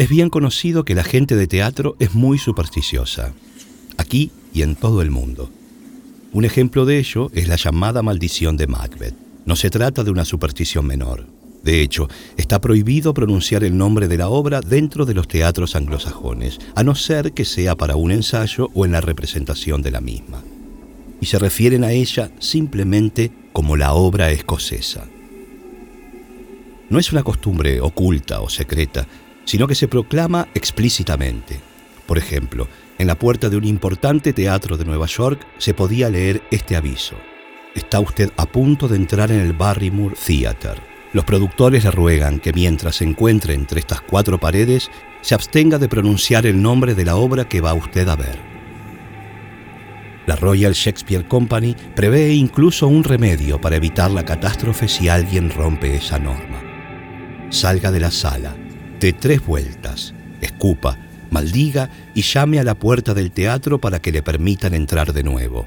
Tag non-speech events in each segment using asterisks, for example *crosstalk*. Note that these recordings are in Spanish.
Es bien conocido que la gente de teatro es muy supersticiosa, aquí y en todo el mundo. Un ejemplo de ello es la llamada maldición de Macbeth. No se trata de una superstición menor. De hecho, está prohibido pronunciar el nombre de la obra dentro de los teatros anglosajones, a no ser que sea para un ensayo o en la representación de la misma. Y se refieren a ella simplemente como la obra escocesa. No es una costumbre oculta o secreta, sino que se proclama explícitamente. Por ejemplo, en la puerta de un importante teatro de Nueva York se podía leer este aviso. Está usted a punto de entrar en el Barrymore Theater. Los productores le ruegan que mientras se encuentre entre estas cuatro paredes, se abstenga de pronunciar el nombre de la obra que va usted a ver. La Royal Shakespeare Company prevé incluso un remedio para evitar la catástrofe si alguien rompe esa norma. Salga de la sala, dé tres vueltas, escupa, maldiga y llame a la puerta del teatro para que le permitan entrar de nuevo.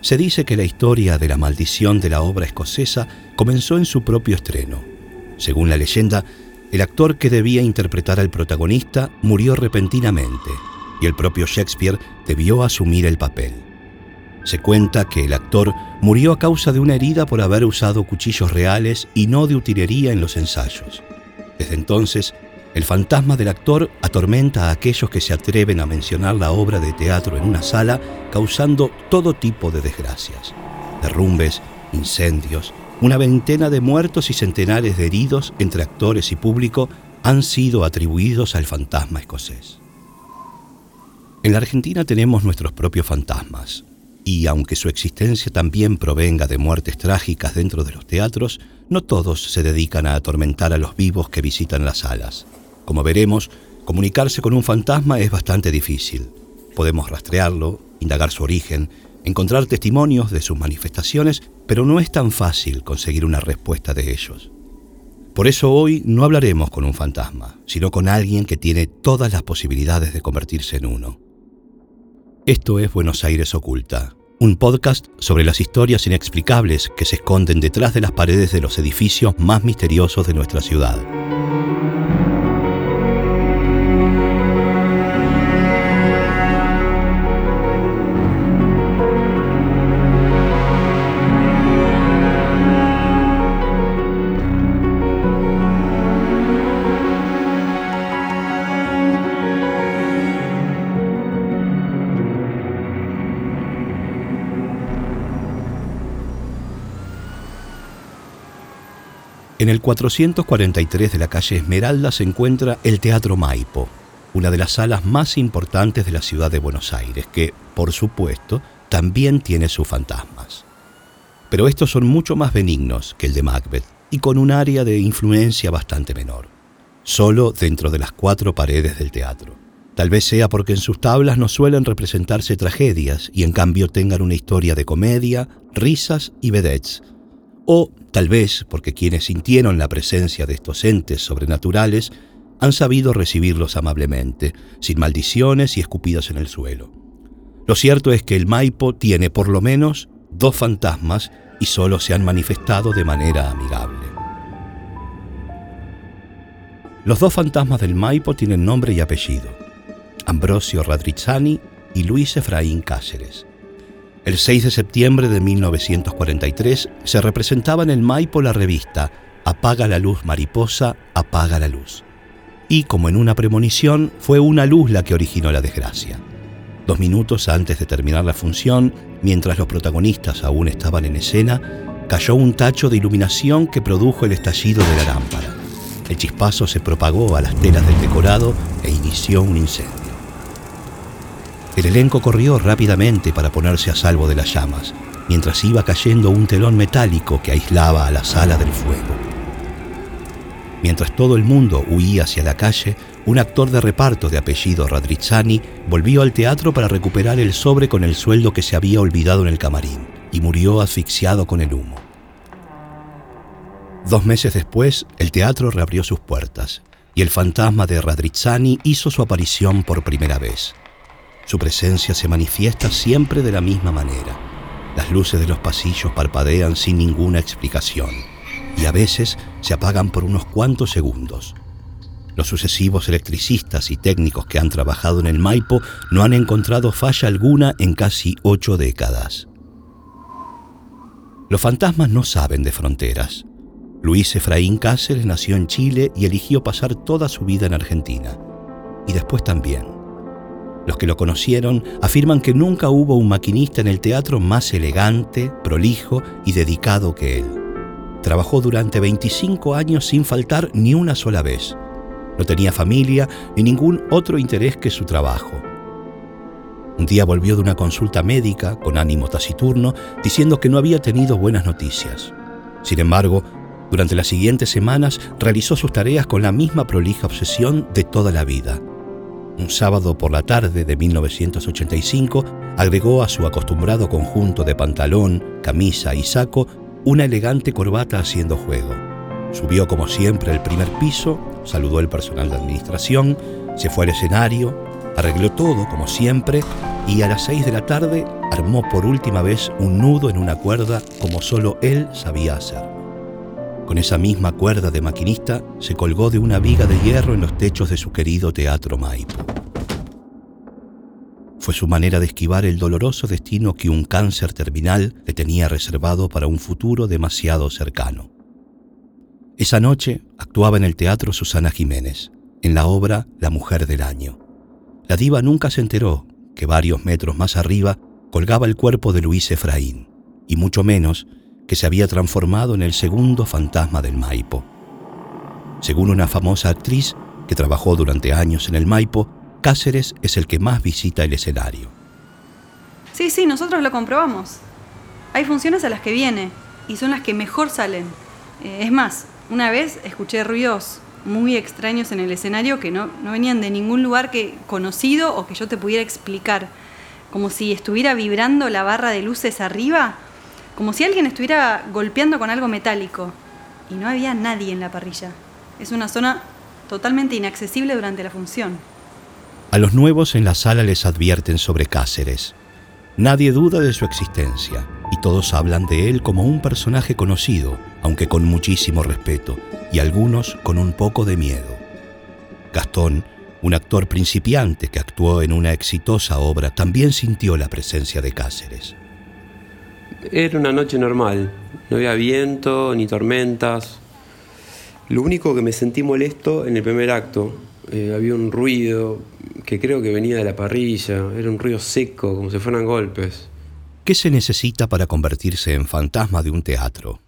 Se dice que la historia de la maldición de la obra escocesa comenzó en su propio estreno. Según la leyenda, el actor que debía interpretar al protagonista murió repentinamente y el propio Shakespeare debió asumir el papel. Se cuenta que el actor murió a causa de una herida por haber usado cuchillos reales y no de utilería en los ensayos. Desde entonces, el fantasma del actor atormenta a aquellos que se atreven a mencionar la obra de teatro en una sala, causando todo tipo de desgracias. Derrumbes, incendios, una veintena de muertos y centenares de heridos entre actores y público han sido atribuidos al fantasma escocés. En la Argentina tenemos nuestros propios fantasmas, y aunque su existencia también provenga de muertes trágicas dentro de los teatros, no todos se dedican a atormentar a los vivos que visitan las salas. Como veremos, comunicarse con un fantasma es bastante difícil. Podemos rastrearlo, indagar su origen, encontrar testimonios de sus manifestaciones, pero no es tan fácil conseguir una respuesta de ellos. Por eso hoy no hablaremos con un fantasma, sino con alguien que tiene todas las posibilidades de convertirse en uno. Esto es Buenos Aires Oculta, un podcast sobre las historias inexplicables que se esconden detrás de las paredes de los edificios más misteriosos de nuestra ciudad. En el 443 de la calle Esmeralda se encuentra el Teatro Maipo, una de las salas más importantes de la ciudad de Buenos Aires, que, por supuesto, también tiene sus fantasmas. Pero estos son mucho más benignos que el de Macbeth y con un área de influencia bastante menor, solo dentro de las cuatro paredes del teatro. Tal vez sea porque en sus tablas no suelen representarse tragedias y en cambio tengan una historia de comedia, risas y vedettes, o tal vez porque quienes sintieron la presencia de estos entes sobrenaturales han sabido recibirlos amablemente, sin maldiciones y escupidos en el suelo. Lo cierto es que el Maipo tiene por lo menos dos fantasmas y solo se han manifestado de manera amigable. Los dos fantasmas del Maipo tienen nombre y apellido, Ambrosio Radrizzani y Luis Efraín Cáceres. El 6 de septiembre de 1943 se representaba en el Maipo la revista Apaga la luz mariposa, apaga la luz. Y como en una premonición, fue una luz la que originó la desgracia. Dos minutos antes de terminar la función, mientras los protagonistas aún estaban en escena, cayó un tacho de iluminación que produjo el estallido de la lámpara. El chispazo se propagó a las telas del decorado e inició un incendio. El elenco corrió rápidamente para ponerse a salvo de las llamas, mientras iba cayendo un telón metálico que aislaba a la sala del fuego. Mientras todo el mundo huía hacia la calle, un actor de reparto de apellido Radrizzani volvió al teatro para recuperar el sobre con el sueldo que se había olvidado en el camarín y murió asfixiado con el humo. Dos meses después, el teatro reabrió sus puertas y el fantasma de Radrizzani hizo su aparición por primera vez. Su presencia se manifiesta siempre de la misma manera. Las luces de los pasillos parpadean sin ninguna explicación y a veces se apagan por unos cuantos segundos. Los sucesivos electricistas y técnicos que han trabajado en el Maipo no han encontrado falla alguna en casi ocho décadas. Los fantasmas no saben de fronteras. Luis Efraín Cáceres nació en Chile y eligió pasar toda su vida en Argentina. Y después también. Los que lo conocieron afirman que nunca hubo un maquinista en el teatro más elegante, prolijo y dedicado que él. Trabajó durante 25 años sin faltar ni una sola vez. No tenía familia ni ningún otro interés que su trabajo. Un día volvió de una consulta médica con ánimo taciturno diciendo que no había tenido buenas noticias. Sin embargo, durante las siguientes semanas realizó sus tareas con la misma prolija obsesión de toda la vida un sábado por la tarde de 1985, agregó a su acostumbrado conjunto de pantalón, camisa y saco una elegante corbata haciendo juego. Subió como siempre al primer piso, saludó al personal de administración, se fue al escenario, arregló todo como siempre y a las seis de la tarde armó por última vez un nudo en una cuerda como solo él sabía hacer. Con esa misma cuerda de maquinista se colgó de una viga de hierro en los techos de su querido teatro Maipo. Fue su manera de esquivar el doloroso destino que un cáncer terminal le tenía reservado para un futuro demasiado cercano. Esa noche actuaba en el teatro Susana Jiménez, en la obra La Mujer del Año. La diva nunca se enteró que varios metros más arriba colgaba el cuerpo de Luis Efraín, y mucho menos que se había transformado en el segundo fantasma del Maipo. Según una famosa actriz que trabajó durante años en el Maipo, Cáceres es el que más visita el escenario. Sí, sí, nosotros lo comprobamos. Hay funciones a las que viene y son las que mejor salen. Eh, es más, una vez escuché ruidos muy extraños en el escenario que no, no venían de ningún lugar que conocido o que yo te pudiera explicar. Como si estuviera vibrando la barra de luces arriba como si alguien estuviera golpeando con algo metálico. Y no había nadie en la parrilla. Es una zona totalmente inaccesible durante la función. A los nuevos en la sala les advierten sobre Cáceres. Nadie duda de su existencia y todos hablan de él como un personaje conocido, aunque con muchísimo respeto, y algunos con un poco de miedo. Gastón, un actor principiante que actuó en una exitosa obra, también sintió la presencia de Cáceres. Era una noche normal, no había viento ni tormentas. Lo único que me sentí molesto en el primer acto, eh, había un ruido que creo que venía de la parrilla, era un ruido seco, como si fueran golpes. ¿Qué se necesita para convertirse en fantasma de un teatro?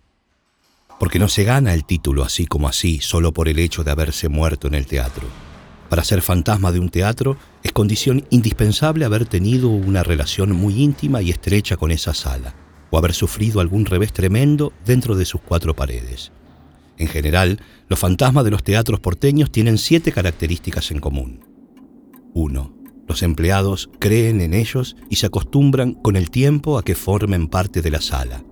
Porque no se gana el título así como así, solo por el hecho de haberse muerto en el teatro. Para ser fantasma de un teatro es condición indispensable haber tenido una relación muy íntima y estrecha con esa sala o haber sufrido algún revés tremendo dentro de sus cuatro paredes. En general, los fantasmas de los teatros porteños tienen siete características en común. 1. Los empleados creen en ellos y se acostumbran con el tiempo a que formen parte de la sala.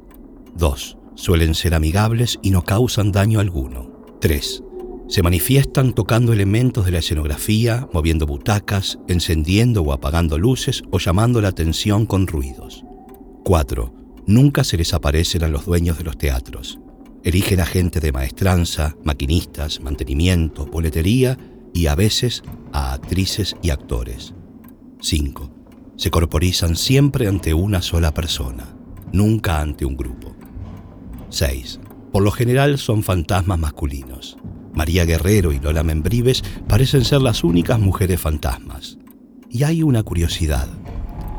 2. Suelen ser amigables y no causan daño alguno. 3. Se manifiestan tocando elementos de la escenografía, moviendo butacas, encendiendo o apagando luces o llamando la atención con ruidos. 4 nunca se les aparecen a los dueños de los teatros. Eligen a gente de maestranza, maquinistas, mantenimiento, boletería y a veces a actrices y actores. 5. Se corporizan siempre ante una sola persona, nunca ante un grupo. 6. Por lo general son fantasmas masculinos. María Guerrero y Lola Membrives parecen ser las únicas mujeres fantasmas. Y hay una curiosidad.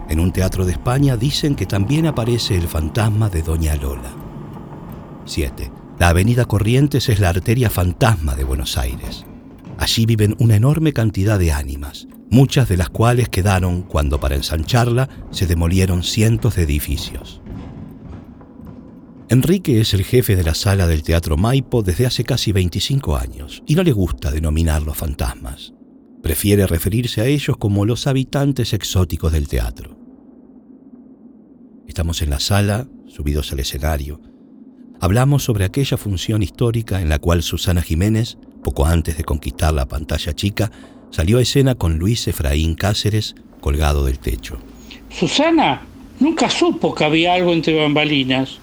En un teatro de España dicen que también aparece el fantasma de Doña Lola. 7. La avenida Corrientes es la arteria fantasma de Buenos Aires. Allí viven una enorme cantidad de ánimas, muchas de las cuales quedaron cuando para ensancharla se demolieron cientos de edificios. Enrique es el jefe de la sala del Teatro Maipo desde hace casi 25 años y no le gusta denominar los fantasmas. Prefiere referirse a ellos como los habitantes exóticos del teatro. Estamos en la sala, subidos al escenario. Hablamos sobre aquella función histórica en la cual Susana Jiménez, poco antes de conquistar la pantalla chica, salió a escena con Luis Efraín Cáceres colgado del techo. Susana nunca supo que había algo entre bambalinas.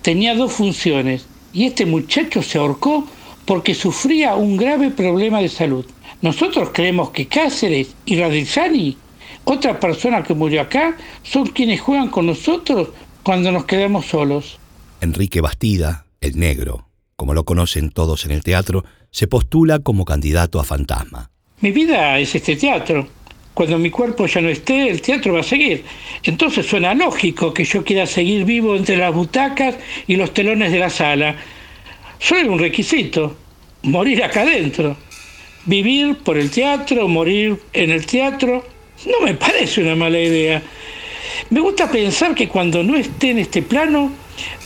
Tenía dos funciones y este muchacho se ahorcó porque sufría un grave problema de salud. Nosotros creemos que Cáceres y Radizzani, otra persona que murió acá, son quienes juegan con nosotros cuando nos quedamos solos. Enrique Bastida, el negro, como lo conocen todos en el teatro, se postula como candidato a fantasma. Mi vida es este teatro. Cuando mi cuerpo ya no esté, el teatro va a seguir. Entonces suena lógico que yo quiera seguir vivo entre las butacas y los telones de la sala. Solo un requisito, morir acá adentro. Vivir por el teatro, morir en el teatro, no me parece una mala idea. Me gusta pensar que cuando no esté en este plano,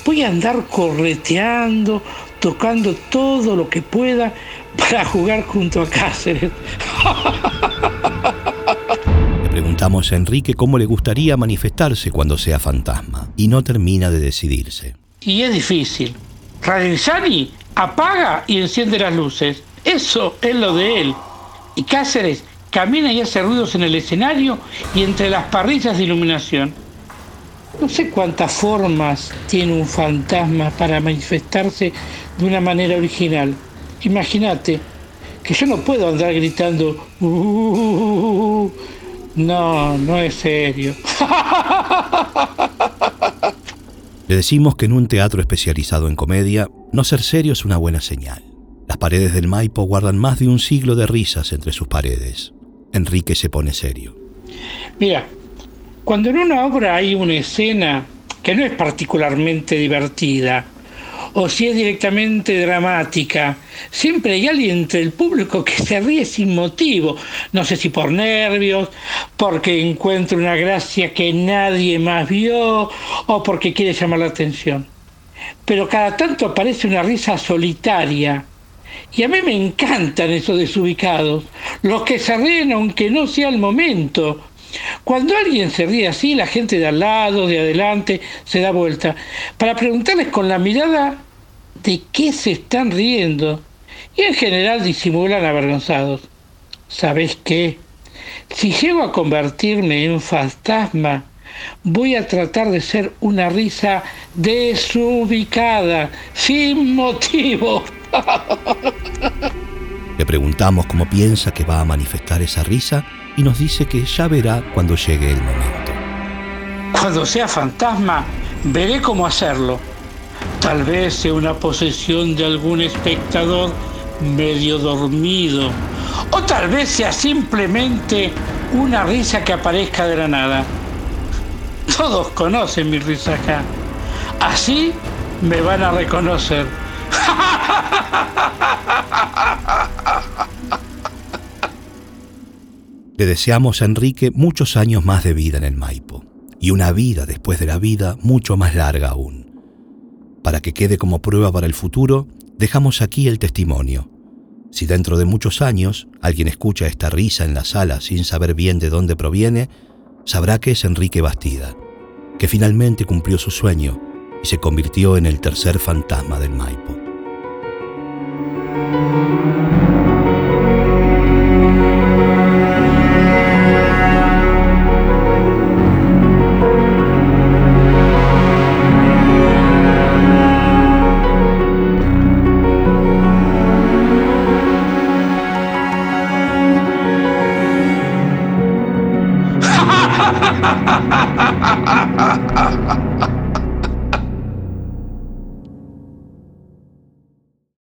voy a andar correteando, tocando todo lo que pueda para jugar junto a Cáceres. Le preguntamos a Enrique cómo le gustaría manifestarse cuando sea fantasma y no termina de decidirse. Y es difícil. Radenzani apaga y enciende las luces. Eso es lo de él. Y Cáceres camina y hace ruidos en el escenario y entre las parrillas de iluminación. No sé cuántas formas tiene un fantasma para manifestarse de una manera original. Imagínate que yo no puedo andar gritando, uh, no, no es serio. Le decimos que en un teatro especializado en comedia, no ser serio es una buena señal. Las paredes del Maipo guardan más de un siglo de risas entre sus paredes. Enrique se pone serio. Mira, cuando en una obra hay una escena que no es particularmente divertida, o si es directamente dramática, siempre hay alguien entre el público que se ríe sin motivo, no sé si por nervios, porque encuentra una gracia que nadie más vio o porque quiere llamar la atención. Pero cada tanto aparece una risa solitaria. Y a mí me encantan esos desubicados, los que se ríen aunque no sea el momento, cuando alguien se ríe así, la gente de al lado, de adelante, se da vuelta para preguntarles con la mirada de qué se están riendo y en general disimulan avergonzados. ¿Sabes qué? Si llego a convertirme en fantasma, voy a tratar de ser una risa desubicada, sin motivo. Le preguntamos cómo piensa que va a manifestar esa risa y nos dice que ya verá cuando llegue el momento. Cuando sea fantasma, veré cómo hacerlo. Tal vez sea una posesión de algún espectador medio dormido. O tal vez sea simplemente una risa que aparezca de la nada. Todos conocen mi risa acá. Así me van a reconocer. *laughs* Le deseamos a Enrique muchos años más de vida en el Maipo y una vida después de la vida mucho más larga aún. Para que quede como prueba para el futuro, dejamos aquí el testimonio. Si dentro de muchos años alguien escucha esta risa en la sala sin saber bien de dónde proviene, sabrá que es Enrique Bastida, que finalmente cumplió su sueño y se convirtió en el tercer fantasma del Maipo. Música